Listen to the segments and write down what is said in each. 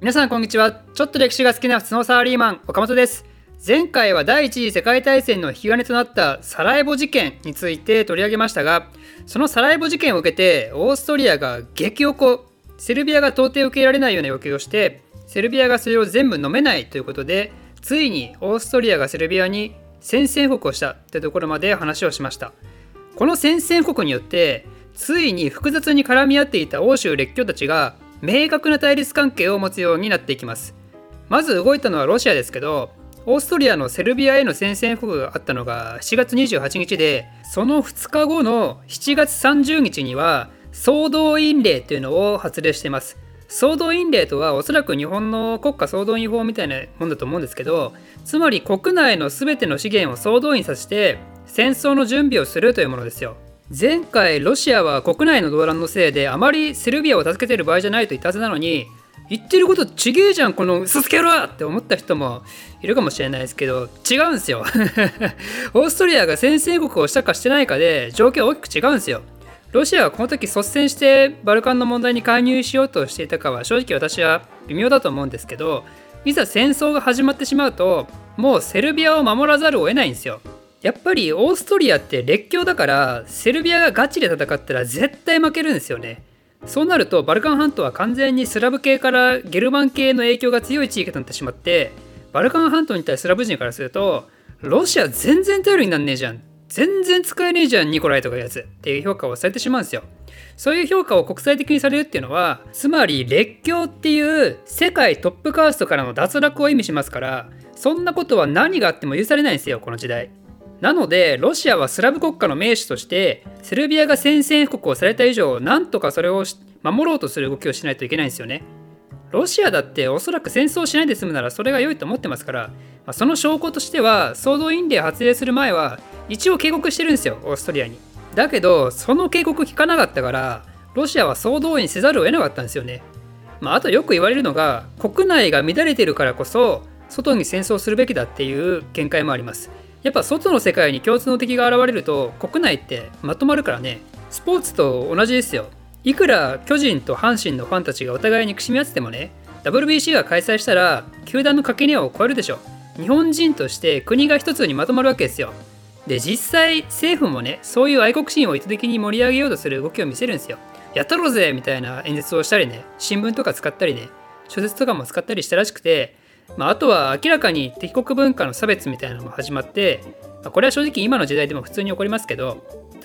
皆さんこんにちは。ちょっと歴史が好きな普通のサラリーマン岡本です。前回は第一次世界大戦の引き金となったサラエボ事件について取り上げましたがそのサラエボ事件を受けてオーストリアが激おこセルビアが到底受け入れられないような要求をしてセルビアがそれを全部飲めないということでついにオーストリアがセルビアに宣戦布告をしたというところまで話をしました。この宣戦布告によってついに複雑に絡み合っていた欧州列強たちが明確な対立関係を持つようになっていきます。まず動いたのはロシアですけどオーストリアのセルビアへの宣戦布告があったのが7月28日でその2日後の7月30日には総動員令というのを発令しています。総動員令とはおそらく日本の国家総動員法みたいなもんだと思うんですけどつまり国内の全ての資源を総動員させて戦争の準備をするというものですよ。前回ロシアは国内の動乱のせいであまりセルビアを助けてる場合じゃないと言ったはずなのに言ってることちげえじゃんこの嘘つけろって思った人もいるかもしれないですけど違うんですよ。オーストリアが宣戦国をしたかしてないかで状況は大きく違うんですよ。ロシアはこの時率先してバルカンの問題に介入しようとしていたかは正直私は微妙だと思うんですけどいざ戦争が始まってしまうともうセルビアを守らざるを得ないんですよ。やっぱりオーストリアって列強だからセルビアがガチで戦ったら絶対負けるんですよね。そうなるとバルカン半島は完全にスラブ系からゲルマン系の影響が強い地域となってしまってバルカン半島に対するスラブ人からするとロシア全然頼りになんねえじゃん。全然使えねえじゃんニコライとかいうやつっていう評価をされてしまうんですよ。そういう評価を国際的にされるっていうのはつまり列強っていう世界トップカーストからの脱落を意味しますからそんなことは何があっても許されないんですよこの時代。なのでロシアはスラブ国家の盟主としてセルビアが宣戦布告をされた以上なんとかそれを守ろうとする動きをしないといけないんですよね。ロシアだっておそらく戦争しないで済むならそれが良いと思ってますから、まあ、その証拠としては総動員令発令する前は一応警告してるんですよオーストリアに。だけどその警告聞かなかったからロシアは総動員せざるを得なかったんですよね。まあ、あとよく言われるのが国内が乱れてるからこそ外に戦争するべきだっていう見解もあります。やっぱ外の世界に共通の敵が現れると国内ってまとまるからね。スポーツと同じですよ。いくら巨人と阪神のファンたちがお互いにくしみ合っててもね WBC が開催したら球団の垣根を超えるでしょ。日本人として国が一つにまとまるわけですよ。で実際政府もねそういう愛国心を意図的に盛り上げようとする動きを見せるんですよ。やったろうぜみたいな演説をしたりね新聞とか使ったりね小説とかも使ったりしたらしくてまあ、あとは明らかに敵国文化の差別みたいなのも始まって、まあ、これは正直今の時代でも普通に起こりますけど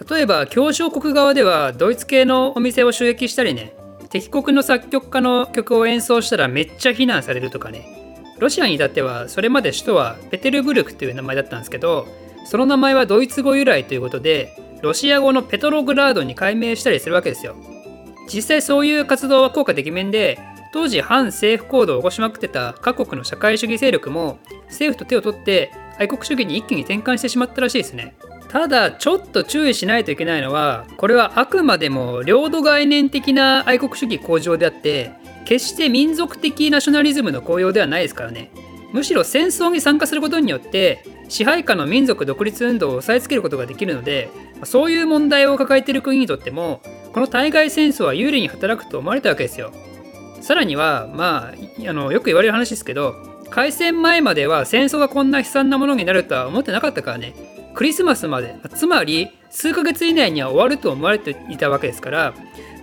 例えば協商国側ではドイツ系のお店を襲撃したりね敵国の作曲家の曲を演奏したらめっちゃ非難されるとかね。ロシアに至ってはそれまで首都はペテルブルクっていう名前だったんですけどその名前はドイツ語由来ということでロシア語のペトログラードに改名したりするわけですよ。実際そういう活動は効果てきめんで当時反政府行動を起こしまくってた各国の社会主義勢力も政府と手を取って愛国主義に一気に転換してしまったらしいですね。ただちょっと注意しないといけないのはこれはあくまでも領土概念的な愛国主義向上であって決して民族的ナショナリズムの高揚ではないですからねむしろ戦争に参加することによって支配下の民族独立運動を抑えつけることができるのでそういう問題を抱えている国にとってもこの対外戦争は有利に働くと思われたわけですよさらにはまああのよく言われる話ですけど開戦前までは戦争がこんな悲惨なものになるとは思ってなかったからね。クリスマスまでつまり数ヶ月以内には終わると思われていたわけですから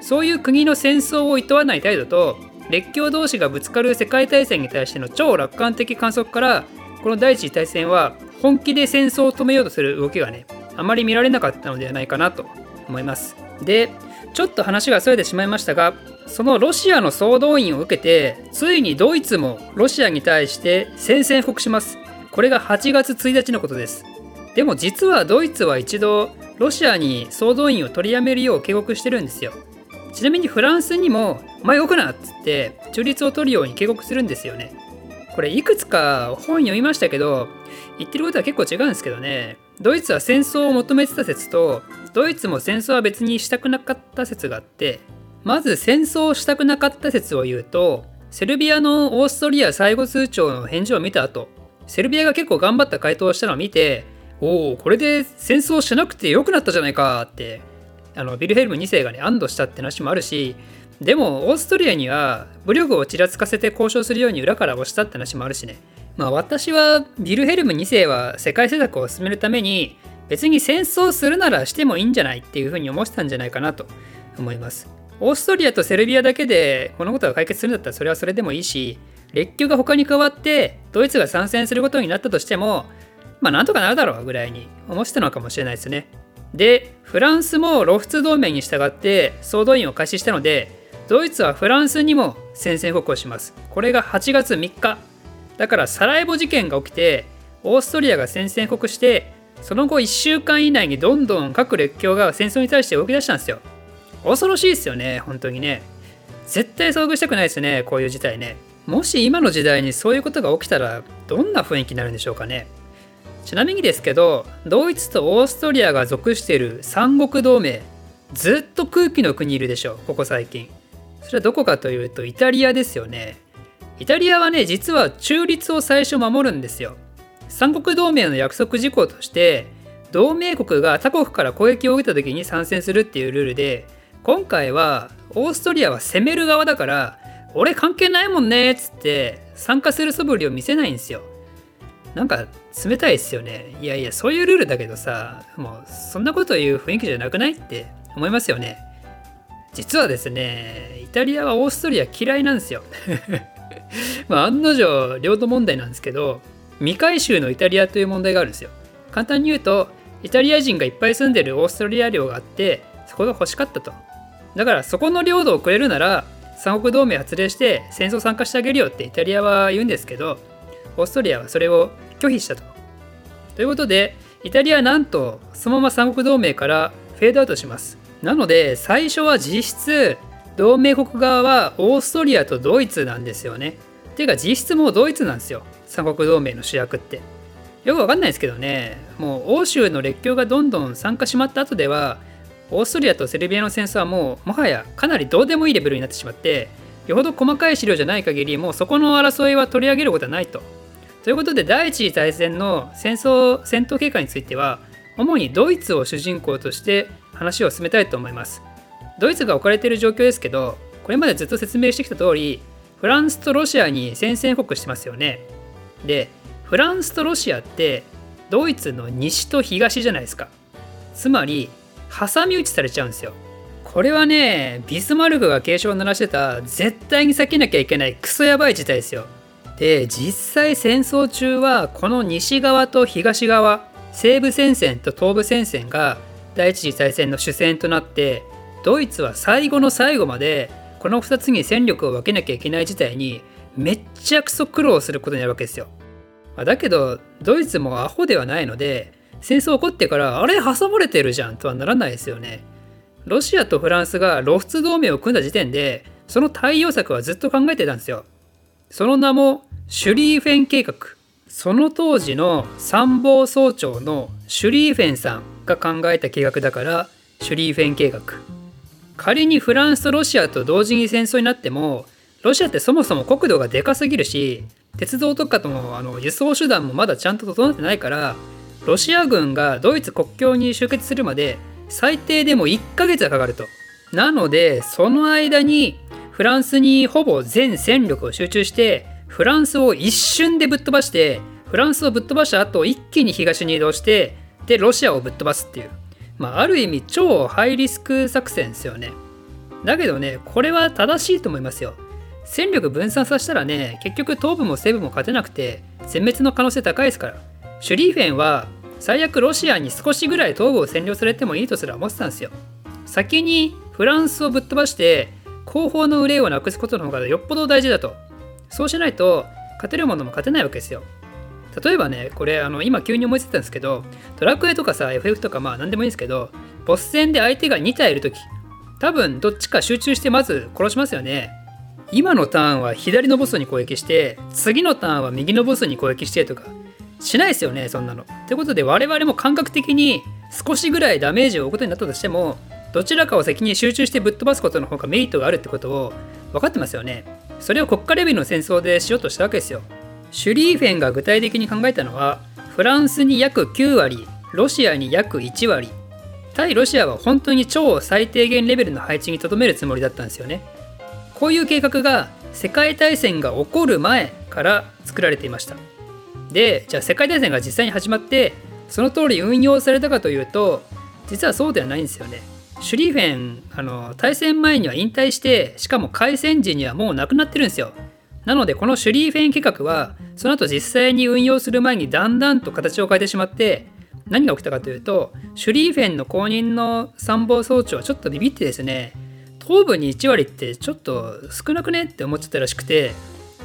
そういう国の戦争を厭わない態度と列強同士がぶつかる世界大戦に対しての超楽観的観測からこの第一次大戦は本気で戦争を止めようとする動きがねあまり見られなかったのではないかなと思います。でちょっと話がそれてしまいましたがそのロシアの総動員を受けてついにドイツもロシアに対して宣戦布告します。これが8月1日のことです。でも実はドイツは一度ロシアに総動員を取りやめるよう警告してるんですよ。ちなみにフランスにも「お前動くな!」っつって中立を取るように警告するんですよね。これいくつか本読みましたけど言ってることは結構違うんですけどね。ドイツは戦争を求めてた説とドイツも戦争は別にしたくなかった説があってまず戦争をしたくなかった説を言うとセルビアのオーストリア最後通帳の返事を見た後セルビアが結構頑張った回答をしたのを見ておおこれで戦争しなくてよくなったじゃないかってあのビルヘルム2世がね安堵したって話もあるしでもオーストリアには武力をちらつかせて交渉するように裏から押したって話もあるしね。まあ私はビルヘルム2世は世界政策を進めるために別に戦争するならしてもいいんじゃないっていうふうに思ってたんじゃないかなと思います。オーストリアとセルビアだけでこのことが解決するんだったらそれはそれでもいいし列強が他に加わってドイツが参戦することになったとしてもまあなんとかなるだろうぐらいに思ってたのかもしれないですね。でフランスもロフツ同盟に従って総動員を開始したのでドイツはフランスにも宣戦布告をします。これが8月3日。だからサラエボ事件が起きてオーストリアが宣戦布告してその後1週間以内にどんどん各列強が戦争に対して動き出したんですよ。恐ろしいですよね本当にね。絶対遭遇したくないですねこういう事態ね。もし今の時代にそういうことが起きたらどんな雰囲気になるんでしょうかね。ちなみにですけどドイツとオーストリアが属している三国同盟ずっと空気の国いるでしょここ最近。それはどこかというとイタリアですよね。イタリアはね実は中立を最初守るんですよ。三国同盟の約束事項として同盟国が他国から攻撃を受けた時に参戦するっていうルールで今回はオーストリアは攻める側だから俺関係ないもんねっつって参加する素振りを見せないんですよ。なんか冷たいですよね。いやいやそういうルールだけどさもうそんなこと言う雰囲気じゃなくないって思いますよね。実はですねイタリアはオーストリア嫌いなんですよ。まあ案の定領土問題なんですけど未回収のイタリアという問題があるんですよ。簡単に言うとイタリア人がいっぱい住んでるオーストリア領があってそこが欲しかったと。だからそこの領土をくれるなら三国同盟発令して戦争参加してあげるよってイタリアは言うんですけどオーストリアはそれを拒否したと。ということでイタリアはなんとそのまま三国同盟からフェードアウトします。なので最初は実質同盟国側はオーストリアとドイツなんですよね。ていうか実質もうドイツなんですよ三国同盟の主役って。よくわかんないですけどねもう欧州の列強がどんどん参加しまった後ではオーストリアとセルビアの戦争はもうもはやかなりどうでもいいレベルになってしまってよほど細かい資料じゃない限りもうそこの争いは取り上げることはないと。ということで第一次大戦の戦争戦闘経過については主にドイツを主人公として話を進めたいと思います。ドイツが置かれている状況ですけどこれまでずっと説明してきた通りフランスとロシアに宣戦布告してますよね。でフランスとロシアってドイツの西と東じゃないですか。つまり挟み撃ちされちゃうんですよ。これはね、ビスマルクが警鐘を鳴らしてた絶対に避けなきゃいけないクソやばい事態ですよ。で、実際戦争中はこの西側と東側、西部戦線と東部戦線が第一次大戦の主戦となって、ドイツは最後の最後までこの2つに戦力を分けなきゃいけない事態にめっちゃくそ苦労することになるわけですよ。だけど、ドイツもアホではないので、戦争起こってからあれ挟まれてるじゃんとはならないですよね。ロシアとフランスが露出同盟を組んだ時点でその対応策はずっと考えてたんですよ。その名もシュリーフェン計画。その当時の参謀総長のシュリーフェンさんが考えた計画だからシュリーフェン計画。仮にフランスとロシアと同時に戦争になってもロシアってそもそも国土がでかすぎるし鉄道とかともあの輸送手段もまだちゃんと整ってないからロシア軍がドイツ国境に集結するまで最低でも1ヶ月はかかると。なのでその間にフランスにほぼ全戦力を集中してフランスを一瞬でぶっ飛ばしてフランスをぶっ飛ばした後一気に東に移動してでロシアをぶっ飛ばすっていう、まあ、ある意味超ハイリスク作戦ですよね。だけどねこれは正しいと思いますよ。戦力分散させたらね結局東部も西部も勝てなくて全滅の可能性高いですから。シュリーフェンは最悪ロシアに少しぐらい東部を占領されてもいいとすら思ってたんですよ。先にフランスをぶっ飛ばして後方の憂いをなくすことの方がよっぽど大事だと。そうしないと勝てるものも勝てないわけですよ。例えばね、これあの今急に思いついたんですけど、ドラクエとかさ、FF とかまあ何でもいいんですけど、ボス戦で相手が2体いるとき、多分どっちか集中してまず殺しますよね。今のターンは左のボスに攻撃して、次のターンは右のボスに攻撃してとか、しないですよねそんなの。ということで我々も感覚的に少しぐらいダメージを負うことになったとしてもどちらかを先に集中してぶっ飛ばすことの方がメリットがあるってことを分かってますよね。それを国家レベルの戦争でしようとしたわけですよ。シュリーフェンが具体的に考えたのはフランスに約9割ロシアに約1割対ロシアは本当に超最低限レベルの配置にとどめるつもりだったんですよね。こういう計画が世界大戦が起こる前から作られていましたでじゃあ世界大戦が実際に始まってその通り運用されたかというと実はそうではないんですよね。シュリーフェンあの対戦前には引退してしかも開戦時にはもう亡くなってるんですよ。なのでこのシュリーフェン計画はその後実際に運用する前にだんだんと形を変えてしまって何が起きたかというとシュリーフェンの後任の参謀総長はちょっとビビってですね東部に1割ってちょっと少なくねって思っちゃったらしくて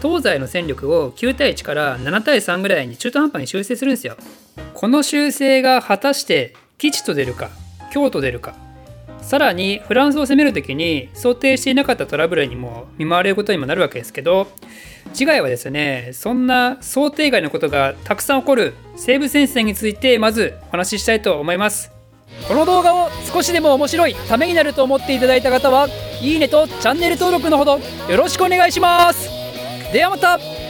東西の戦力を9対1から7対3ぐらいに中途半端に修正するんですよ。この修正が果たして吉と出るか京と出るか。さらにフランスを攻める時に想定していなかったトラブルにも見舞われることにもなるわけですけど次回はですねそんな想定外のことがたくさん起こる西部戦線についてまずお話ししたいと思います。この動画を少しでも面白いためになると思っていただいた方はいいねとチャンネル登録のほどよろしくお願いします。ではまた。